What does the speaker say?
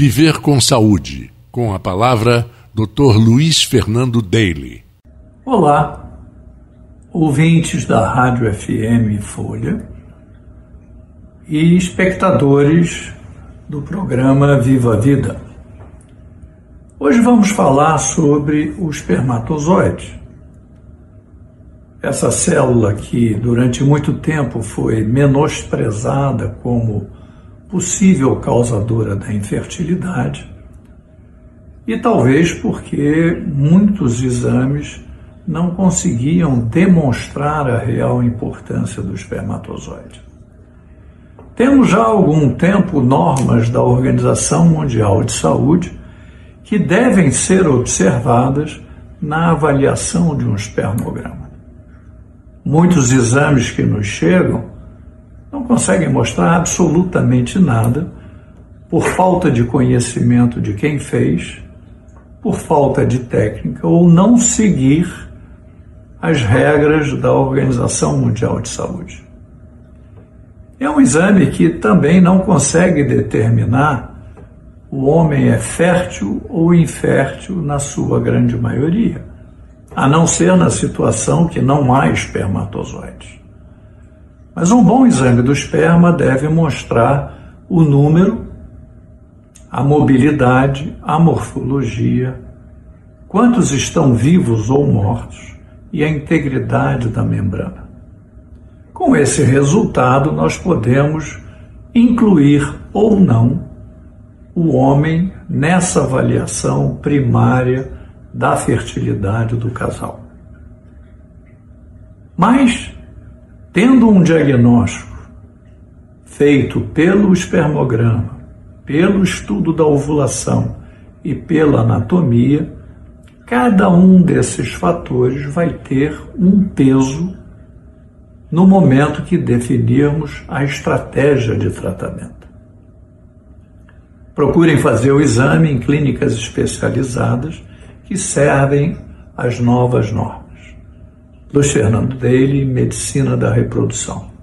Viver com Saúde, com a palavra Dr. Luiz Fernando Daly. Olá, ouvintes da Rádio FM Folha e espectadores do programa Viva a Vida. Hoje vamos falar sobre o espermatozoide. Essa célula que durante muito tempo foi menosprezada como possível causadora da infertilidade, e talvez porque muitos exames não conseguiam demonstrar a real importância do espermatozoide. Temos já há algum tempo normas da Organização Mundial de Saúde que devem ser observadas na avaliação de um espermograma. Muitos exames que nos chegam não conseguem mostrar absolutamente nada por falta de conhecimento de quem fez, por falta de técnica ou não seguir as regras da Organização Mundial de Saúde. É um exame que também não consegue determinar o homem é fértil ou infértil na sua grande maioria, a não ser na situação que não há espermatozoides. Mas um bom exame do esperma deve mostrar o número, a mobilidade, a morfologia, quantos estão vivos ou mortos e a integridade da membrana. Com esse resultado, nós podemos incluir ou não o homem nessa avaliação primária da fertilidade do casal. Mas Tendo um diagnóstico feito pelo espermograma, pelo estudo da ovulação e pela anatomia, cada um desses fatores vai ter um peso no momento que definirmos a estratégia de tratamento. Procurem fazer o exame em clínicas especializadas que servem às novas normas. Luiz Fernando Daly, Medicina da Reprodução.